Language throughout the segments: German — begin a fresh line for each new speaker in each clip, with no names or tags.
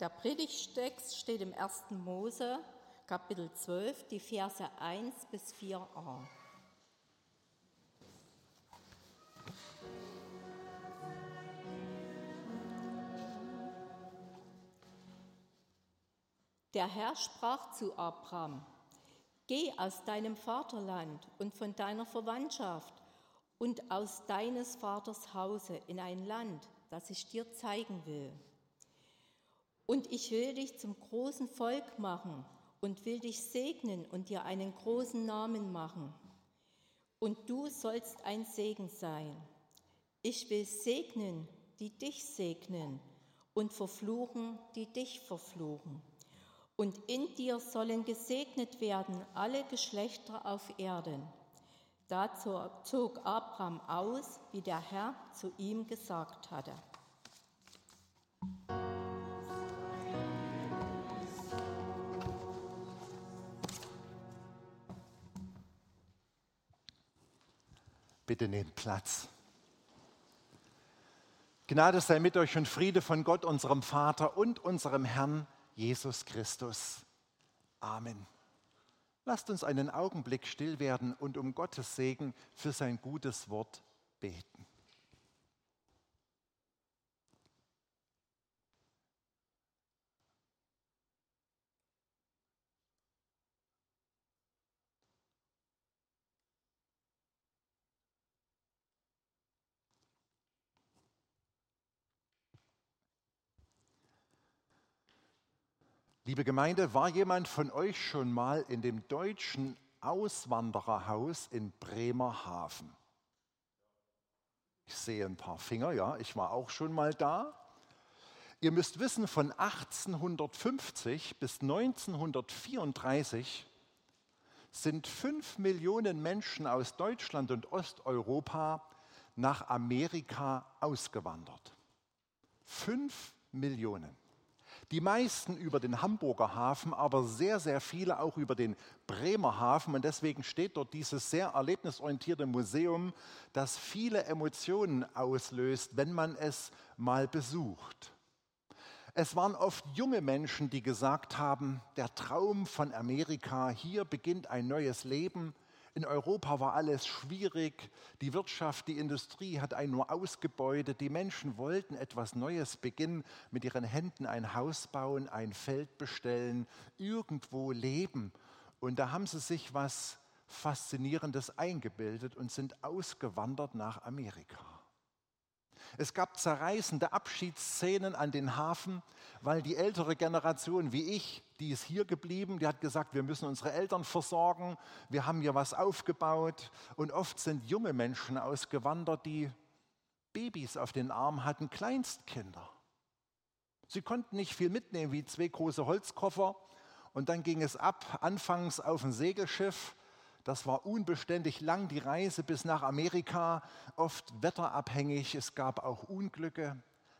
Der Predigtext steht im 1. Mose, Kapitel 12, die Verse 1 bis 4a. Der Herr sprach zu Abraham, Geh aus deinem Vaterland und von deiner Verwandtschaft und aus deines Vaters Hause in ein Land, das ich dir zeigen will. Und ich will dich zum großen Volk machen und will dich segnen und dir einen großen Namen machen. Und du sollst ein Segen sein. Ich will segnen, die dich segnen, und verfluchen, die dich verfluchen. Und in dir sollen gesegnet werden alle Geschlechter auf Erden. Da zog Abraham aus, wie der Herr zu ihm gesagt hatte.
Bitte nehmt Platz. Gnade sei mit euch und Friede von Gott, unserem Vater und unserem Herrn Jesus Christus. Amen. Lasst uns einen Augenblick still werden und um Gottes Segen für sein gutes Wort Liebe Gemeinde, war jemand von euch schon mal in dem deutschen Auswandererhaus in Bremerhaven? Ich sehe ein paar Finger, ja, ich war auch schon mal da. Ihr müsst wissen, von 1850 bis 1934 sind fünf Millionen Menschen aus Deutschland und Osteuropa nach Amerika ausgewandert. Fünf Millionen. Die meisten über den Hamburger Hafen, aber sehr, sehr viele auch über den Bremer Hafen. Und deswegen steht dort dieses sehr erlebnisorientierte Museum, das viele Emotionen auslöst, wenn man es mal besucht. Es waren oft junge Menschen, die gesagt haben, der Traum von Amerika, hier beginnt ein neues Leben, in Europa war alles schwierig. Die Wirtschaft, die Industrie hat einen nur ausgebeutet. Die Menschen wollten etwas Neues beginnen, mit ihren Händen ein Haus bauen, ein Feld bestellen, irgendwo leben. Und da haben sie sich was Faszinierendes eingebildet und sind ausgewandert nach Amerika. Es gab zerreißende Abschiedsszenen an den Hafen, weil die ältere Generation wie ich, die ist hier geblieben, die hat gesagt, wir müssen unsere Eltern versorgen, wir haben hier was aufgebaut. Und oft sind junge Menschen ausgewandert, die Babys auf den Arm hatten, Kleinstkinder. Sie konnten nicht viel mitnehmen wie zwei große Holzkoffer. Und dann ging es ab, anfangs auf ein Segelschiff das war unbeständig lang, die Reise bis nach Amerika, oft wetterabhängig. Es gab auch Unglücke.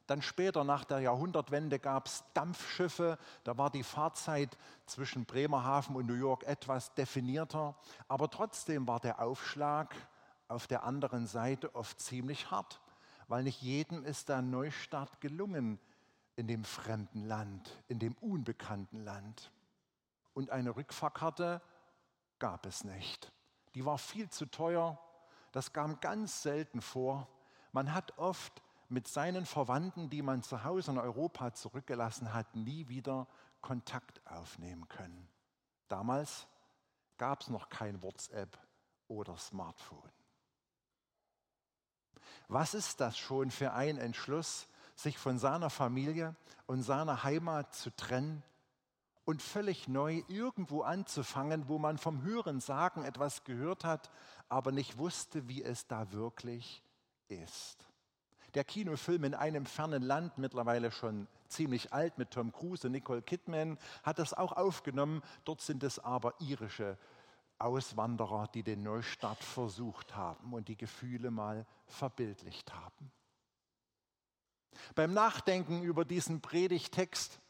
Dann später, nach der Jahrhundertwende, gab es Dampfschiffe. Da war die Fahrzeit zwischen Bremerhaven und New York etwas definierter. Aber trotzdem war der Aufschlag auf der anderen Seite oft ziemlich hart, weil nicht jedem ist der Neustart gelungen in dem fremden Land, in dem unbekannten Land. Und eine Rückfahrkarte gab es nicht. Die war viel zu teuer. Das kam ganz selten vor. Man hat oft mit seinen Verwandten, die man zu Hause in Europa zurückgelassen hat, nie wieder Kontakt aufnehmen können. Damals gab es noch kein WhatsApp oder Smartphone. Was ist das schon für ein Entschluss, sich von seiner Familie und seiner Heimat zu trennen und völlig neu irgendwo anzufangen, wo man vom Hören sagen etwas gehört hat, aber nicht wusste, wie es da wirklich ist. Der Kinofilm in einem fernen Land, mittlerweile schon ziemlich alt mit Tom Cruise und Nicole Kidman, hat das auch aufgenommen. Dort sind es aber irische Auswanderer, die den Neustart versucht haben und die Gefühle mal verbildlicht haben. Beim Nachdenken über diesen Predigtext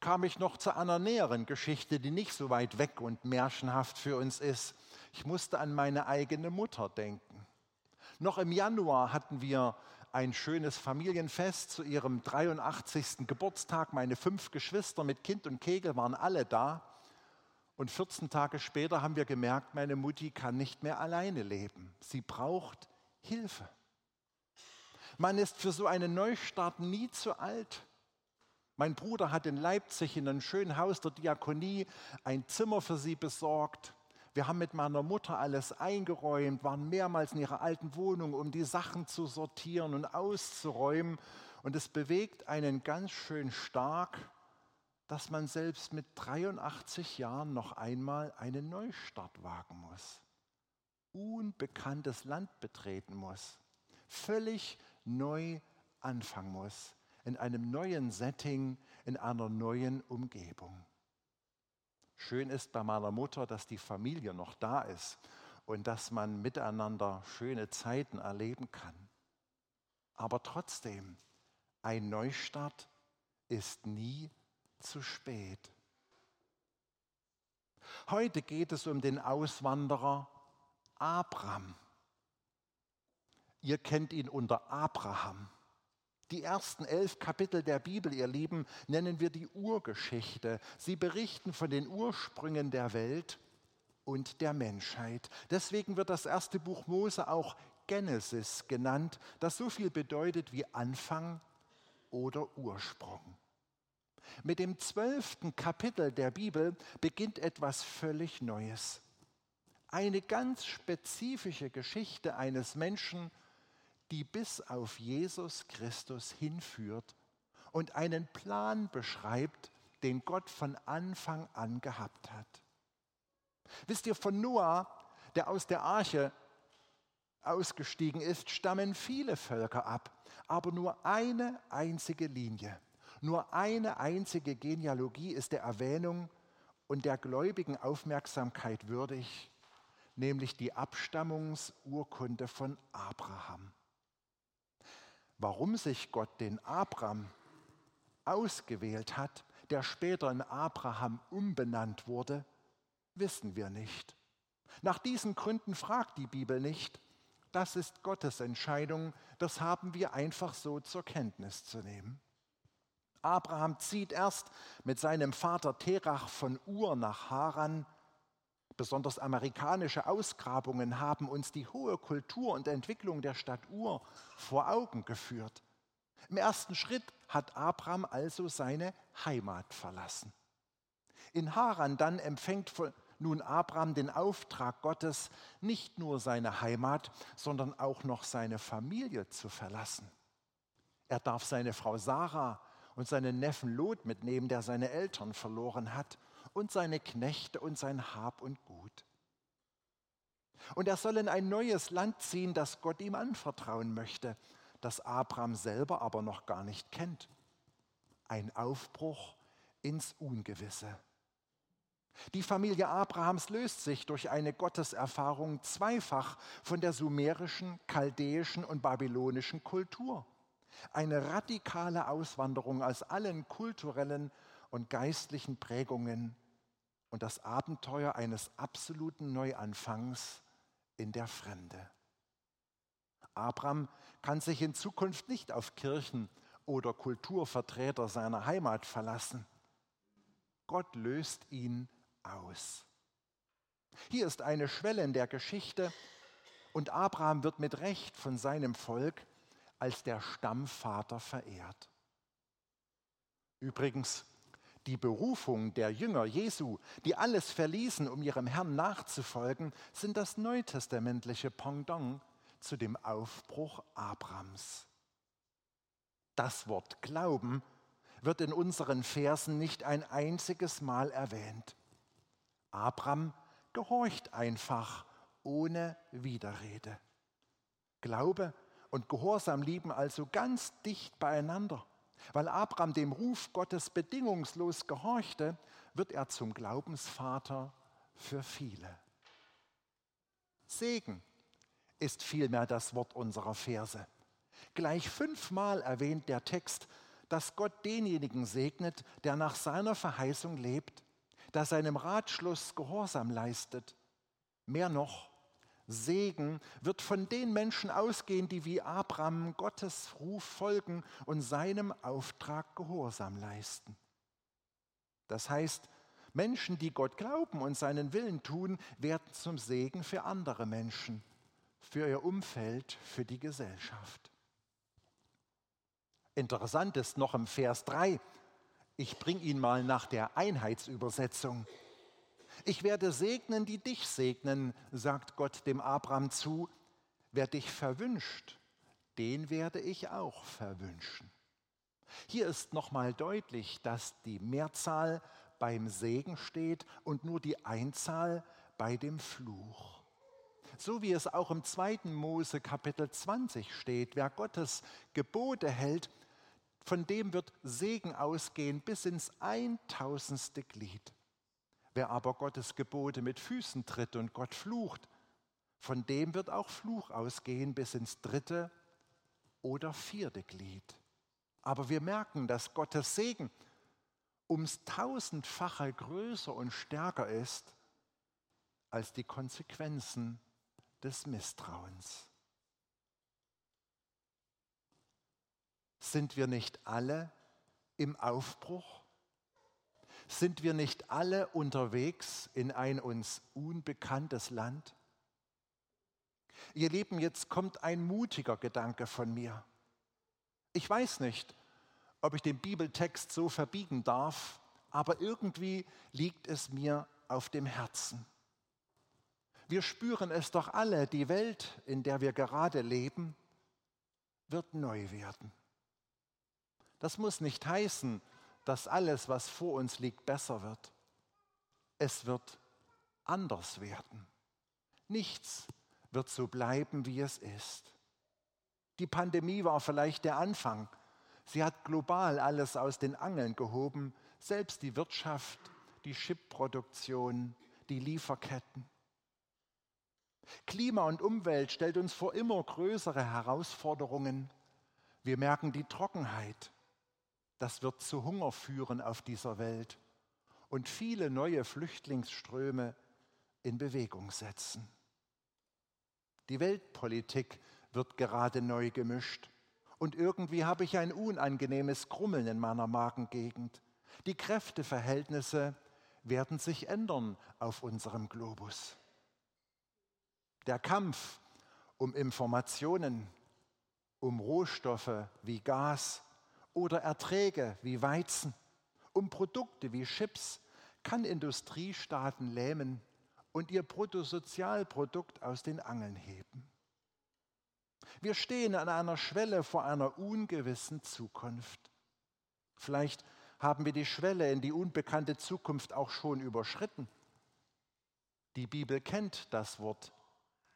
kam ich noch zu einer näheren Geschichte, die nicht so weit weg und märchenhaft für uns ist. Ich musste an meine eigene Mutter denken. Noch im Januar hatten wir ein schönes Familienfest zu ihrem 83. Geburtstag. Meine fünf Geschwister mit Kind und Kegel waren alle da. Und 14 Tage später haben wir gemerkt, meine Mutti kann nicht mehr alleine leben. Sie braucht Hilfe. Man ist für so einen Neustart nie zu alt. Mein Bruder hat in Leipzig in einem schönen Haus der Diakonie ein Zimmer für sie besorgt. Wir haben mit meiner Mutter alles eingeräumt, waren mehrmals in ihrer alten Wohnung, um die Sachen zu sortieren und auszuräumen. Und es bewegt einen ganz schön stark, dass man selbst mit 83 Jahren noch einmal einen Neustart wagen muss. Unbekanntes Land betreten muss. Völlig neu anfangen muss in einem neuen Setting, in einer neuen Umgebung. Schön ist bei meiner Mutter, dass die Familie noch da ist und dass man miteinander schöne Zeiten erleben kann. Aber trotzdem, ein Neustart ist nie zu spät. Heute geht es um den Auswanderer Abraham. Ihr kennt ihn unter Abraham. Die ersten elf Kapitel der Bibel, ihr Lieben, nennen wir die Urgeschichte. Sie berichten von den Ursprüngen der Welt und der Menschheit. Deswegen wird das erste Buch Mose auch Genesis genannt, das so viel bedeutet wie Anfang oder Ursprung. Mit dem zwölften Kapitel der Bibel beginnt etwas völlig Neues. Eine ganz spezifische Geschichte eines Menschen, die bis auf Jesus Christus hinführt und einen Plan beschreibt, den Gott von Anfang an gehabt hat. Wisst ihr, von Noah, der aus der Arche ausgestiegen ist, stammen viele Völker ab, aber nur eine einzige Linie, nur eine einzige Genealogie ist der Erwähnung und der gläubigen Aufmerksamkeit würdig, nämlich die Abstammungsurkunde von Abraham. Warum sich Gott den Abraham ausgewählt hat, der später in Abraham umbenannt wurde, wissen wir nicht. Nach diesen Gründen fragt die Bibel nicht. Das ist Gottes Entscheidung, das haben wir einfach so zur Kenntnis zu nehmen. Abraham zieht erst mit seinem Vater Terach von Ur nach Haran, Besonders amerikanische Ausgrabungen haben uns die hohe Kultur und Entwicklung der Stadt Ur vor Augen geführt. Im ersten Schritt hat Abraham also seine Heimat verlassen. In Haran dann empfängt nun Abraham den Auftrag Gottes, nicht nur seine Heimat, sondern auch noch seine Familie zu verlassen. Er darf seine Frau Sarah und seinen Neffen Lot mitnehmen, der seine Eltern verloren hat und seine Knechte und sein Hab und Gut. Und er soll in ein neues Land ziehen, das Gott ihm anvertrauen möchte, das Abraham selber aber noch gar nicht kennt. Ein Aufbruch ins Ungewisse. Die Familie Abrahams löst sich durch eine Gotteserfahrung zweifach von der sumerischen, chaldäischen und babylonischen Kultur. Eine radikale Auswanderung aus allen kulturellen und geistlichen Prägungen und das Abenteuer eines absoluten Neuanfangs in der Fremde. Abraham kann sich in Zukunft nicht auf Kirchen oder Kulturvertreter seiner Heimat verlassen. Gott löst ihn aus. Hier ist eine Schwelle in der Geschichte und Abraham wird mit Recht von seinem Volk als der Stammvater verehrt. Übrigens, die Berufung der Jünger Jesu, die alles verließen, um ihrem Herrn nachzufolgen, sind das neutestamentliche Pendant zu dem Aufbruch Abrams. Das Wort Glauben wird in unseren Versen nicht ein einziges Mal erwähnt. Abraham gehorcht einfach ohne Widerrede. Glaube und Gehorsam lieben also ganz dicht beieinander. Weil Abraham dem Ruf Gottes bedingungslos gehorchte, wird er zum Glaubensvater für viele. Segen ist vielmehr das Wort unserer Verse. Gleich fünfmal erwähnt der Text, dass Gott denjenigen segnet, der nach seiner Verheißung lebt, der seinem Ratschluss Gehorsam leistet. Mehr noch, Segen wird von den Menschen ausgehen, die wie Abraham Gottes Ruf folgen und seinem Auftrag Gehorsam leisten. Das heißt, Menschen, die Gott glauben und seinen Willen tun, werden zum Segen für andere Menschen, für ihr Umfeld, für die Gesellschaft. Interessant ist noch im Vers 3, ich bringe ihn mal nach der Einheitsübersetzung. Ich werde segnen, die dich segnen, sagt Gott dem Abraham zu. Wer dich verwünscht, den werde ich auch verwünschen. Hier ist nochmal deutlich, dass die Mehrzahl beim Segen steht und nur die Einzahl bei dem Fluch. So wie es auch im 2. Mose Kapitel 20 steht, wer Gottes Gebote hält, von dem wird Segen ausgehen bis ins eintausendste Glied. Wer aber Gottes Gebote mit Füßen tritt und Gott flucht, von dem wird auch Fluch ausgehen bis ins dritte oder vierte Glied. Aber wir merken, dass Gottes Segen ums tausendfache größer und stärker ist als die Konsequenzen des Misstrauens. Sind wir nicht alle im Aufbruch? Sind wir nicht alle unterwegs in ein uns unbekanntes Land? Ihr Lieben, jetzt kommt ein mutiger Gedanke von mir. Ich weiß nicht, ob ich den Bibeltext so verbiegen darf, aber irgendwie liegt es mir auf dem Herzen. Wir spüren es doch alle, die Welt, in der wir gerade leben, wird neu werden. Das muss nicht heißen, dass alles, was vor uns liegt, besser wird. Es wird anders werden. Nichts wird so bleiben, wie es ist. Die Pandemie war vielleicht der Anfang, Sie hat global alles aus den Angeln gehoben, selbst die Wirtschaft, die Chipproduktion, die Lieferketten. Klima und Umwelt stellt uns vor immer größere Herausforderungen. Wir merken die Trockenheit. Das wird zu Hunger führen auf dieser Welt und viele neue Flüchtlingsströme in Bewegung setzen. Die Weltpolitik wird gerade neu gemischt und irgendwie habe ich ein unangenehmes Krummeln in meiner Magengegend. Die Kräfteverhältnisse werden sich ändern auf unserem Globus. Der Kampf um Informationen, um Rohstoffe wie Gas oder Erträge wie Weizen, um Produkte wie Chips kann Industriestaaten lähmen und ihr Bruttosozialprodukt aus den Angeln heben. Wir stehen an einer Schwelle vor einer ungewissen Zukunft. Vielleicht haben wir die Schwelle in die unbekannte Zukunft auch schon überschritten. Die Bibel kennt das Wort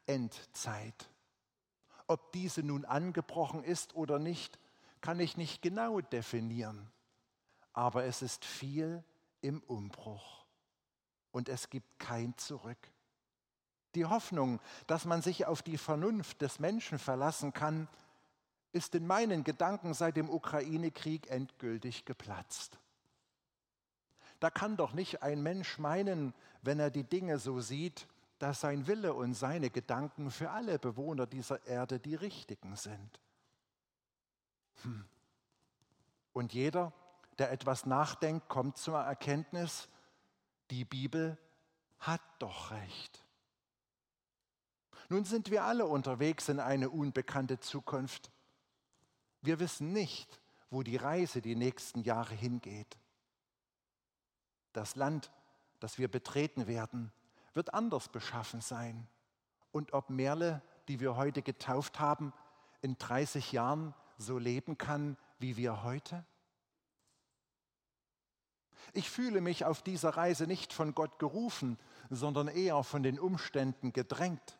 Endzeit. Ob diese nun angebrochen ist oder nicht, kann ich nicht genau definieren. Aber es ist viel im Umbruch und es gibt kein Zurück. Die Hoffnung, dass man sich auf die Vernunft des Menschen verlassen kann, ist in meinen Gedanken seit dem Ukraine-Krieg endgültig geplatzt. Da kann doch nicht ein Mensch meinen, wenn er die Dinge so sieht, dass sein Wille und seine Gedanken für alle Bewohner dieser Erde die richtigen sind. Und jeder, der etwas nachdenkt, kommt zur Erkenntnis, die Bibel hat doch recht. Nun sind wir alle unterwegs in eine unbekannte Zukunft. Wir wissen nicht, wo die Reise die nächsten Jahre hingeht. Das Land, das wir betreten werden, wird anders beschaffen sein. Und ob Merle, die wir heute getauft haben, in 30 Jahren so leben kann wie wir heute? Ich fühle mich auf dieser Reise nicht von Gott gerufen, sondern eher von den Umständen gedrängt.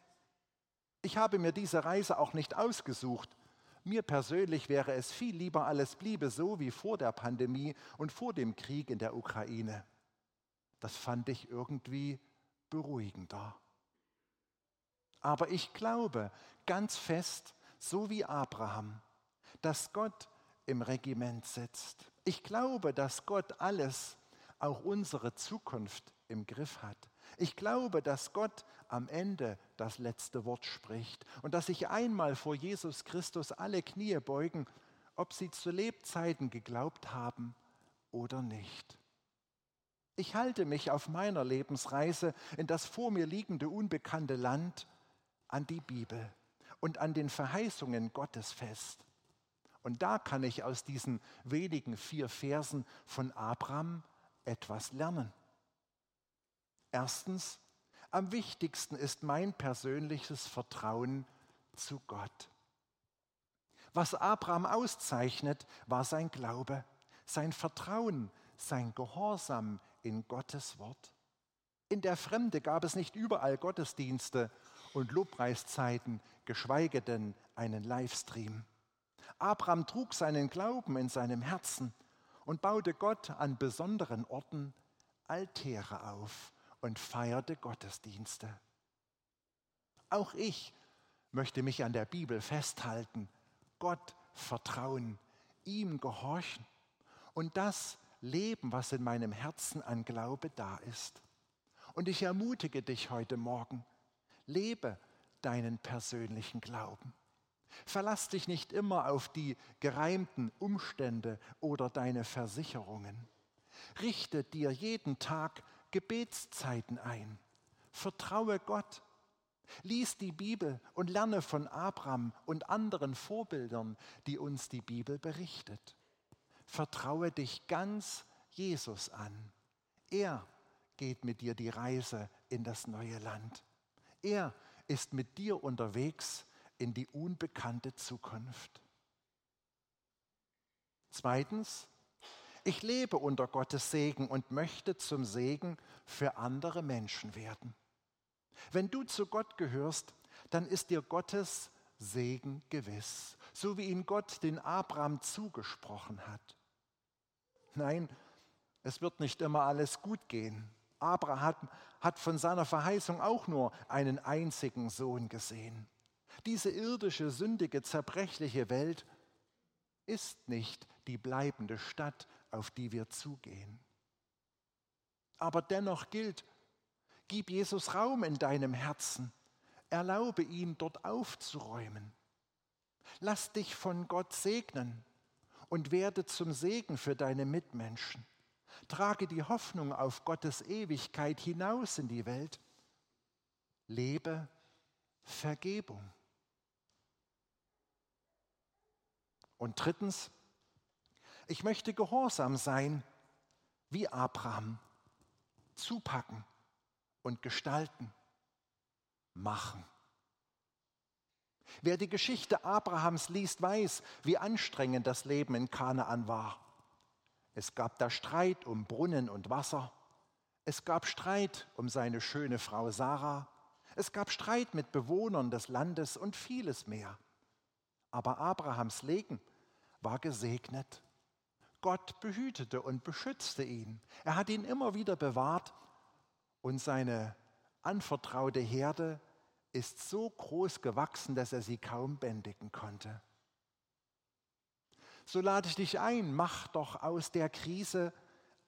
Ich habe mir diese Reise auch nicht ausgesucht. Mir persönlich wäre es viel lieber, alles bliebe so wie vor der Pandemie und vor dem Krieg in der Ukraine. Das fand ich irgendwie beruhigender. Aber ich glaube ganz fest, so wie Abraham, dass Gott im Regiment sitzt. Ich glaube, dass Gott alles, auch unsere Zukunft im Griff hat. Ich glaube, dass Gott am Ende das letzte Wort spricht und dass sich einmal vor Jesus Christus alle Knie beugen, ob sie zu Lebzeiten geglaubt haben oder nicht. Ich halte mich auf meiner Lebensreise in das vor mir liegende unbekannte Land an die Bibel und an den Verheißungen Gottes fest. Und da kann ich aus diesen wenigen vier Versen von Abraham etwas lernen. Erstens, am wichtigsten ist mein persönliches Vertrauen zu Gott. Was Abraham auszeichnet, war sein Glaube, sein Vertrauen, sein Gehorsam in Gottes Wort. In der Fremde gab es nicht überall Gottesdienste und Lobpreiszeiten, geschweige denn einen Livestream. Abraham trug seinen Glauben in seinem Herzen und baute Gott an besonderen Orten Altäre auf und feierte Gottesdienste. Auch ich möchte mich an der Bibel festhalten, Gott vertrauen, ihm gehorchen und das leben, was in meinem Herzen an Glaube da ist. Und ich ermutige dich heute Morgen, lebe deinen persönlichen Glauben. Verlass dich nicht immer auf die gereimten Umstände oder deine Versicherungen. Richte dir jeden Tag Gebetszeiten ein. Vertraue Gott. Lies die Bibel und lerne von Abraham und anderen Vorbildern, die uns die Bibel berichtet. Vertraue dich ganz Jesus an. Er geht mit dir die Reise in das neue Land. Er ist mit dir unterwegs in die unbekannte Zukunft. Zweitens, ich lebe unter Gottes Segen und möchte zum Segen für andere Menschen werden. Wenn du zu Gott gehörst, dann ist dir Gottes Segen gewiss, so wie ihn Gott den Abraham zugesprochen hat. Nein, es wird nicht immer alles gut gehen. Abraham hat, von seiner Verheißung auch nur einen einzigen Sohn gesehen. Diese irdische, sündige, zerbrechliche Welt ist nicht die bleibende Stadt, auf die wir zugehen. Aber dennoch gilt, gib Jesus Raum in deinem Herzen, erlaube ihm dort aufzuräumen. Lass dich von Gott segnen und werde zum Segen für deine Mitmenschen. Trage die Hoffnung auf Gottes Ewigkeit hinaus in die Welt. Lebe Vergebung. Und drittens, ich möchte gehorsam sein wie Abraham, zupacken und gestalten, machen. Wer die Geschichte Abrahams liest, weiß, wie anstrengend das Leben in Kanaan war. Es gab da Streit um Brunnen und Wasser. Es gab Streit um seine schöne Frau Sarah. Es gab Streit mit Bewohnern des Landes und vieles mehr. Aber Abrahams Leben war gesegnet. Gott behütete und beschützte ihn. Er hat ihn immer wieder bewahrt und seine anvertraute Herde ist so groß gewachsen, dass er sie kaum bändigen konnte. So lade ich dich ein, mach doch aus der Krise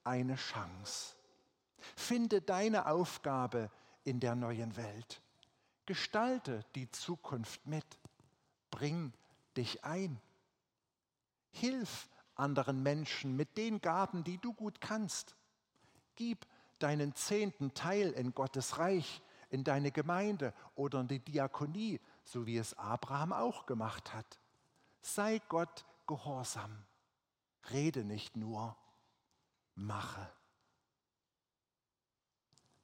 eine Chance. Finde deine Aufgabe in der neuen Welt. Gestalte die Zukunft mit. Bring dich ein. Hilf anderen Menschen mit den Gaben, die du gut kannst. Gib deinen zehnten Teil in Gottes Reich, in deine Gemeinde oder in die Diakonie, so wie es Abraham auch gemacht hat. Sei Gott gehorsam. Rede nicht nur, mache.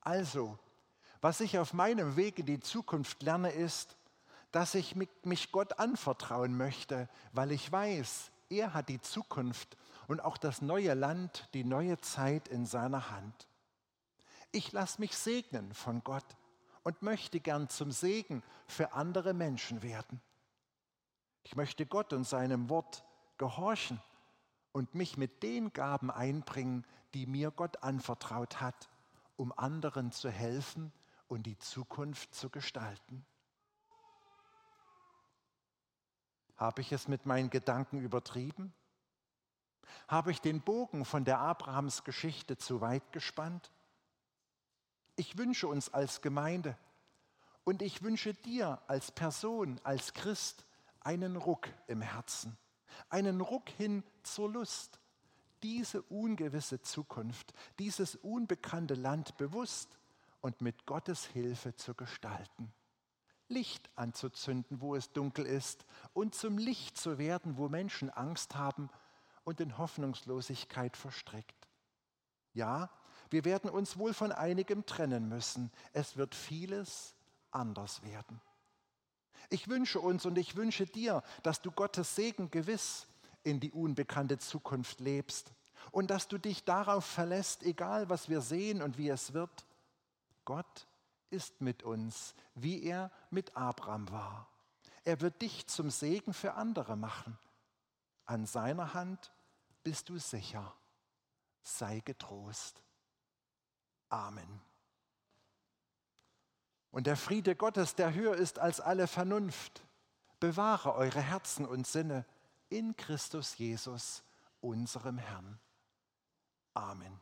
Also, was ich auf meinem Weg in die Zukunft lerne, ist, dass ich mich Gott anvertrauen möchte, weil ich weiß, er hat die Zukunft und auch das neue Land, die neue Zeit in seiner Hand. Ich lasse mich segnen von Gott und möchte gern zum Segen für andere Menschen werden. Ich möchte Gott und seinem Wort gehorchen und mich mit den Gaben einbringen, die mir Gott anvertraut hat, um anderen zu helfen und die Zukunft zu gestalten. Habe ich es mit meinen Gedanken übertrieben? Habe ich den Bogen von der Abrahams Geschichte zu weit gespannt? Ich wünsche uns als Gemeinde und ich wünsche dir als Person, als Christ einen Ruck im Herzen, einen Ruck hin zur Lust, diese ungewisse Zukunft, dieses unbekannte Land bewusst und mit Gottes Hilfe zu gestalten. Licht anzuzünden, wo es dunkel ist, und zum Licht zu werden, wo Menschen Angst haben und in Hoffnungslosigkeit verstrickt. Ja, wir werden uns wohl von einigem trennen müssen. Es wird vieles anders werden. Ich wünsche uns und ich wünsche dir, dass du Gottes Segen gewiss in die unbekannte Zukunft lebst und dass du dich darauf verlässt, egal was wir sehen und wie es wird. Gott ist mit uns, wie er mit Abraham war. Er wird dich zum Segen für andere machen. An seiner Hand bist du sicher. Sei getrost. Amen. Und der Friede Gottes, der höher ist als alle Vernunft, bewahre eure Herzen und Sinne in Christus Jesus, unserem Herrn. Amen.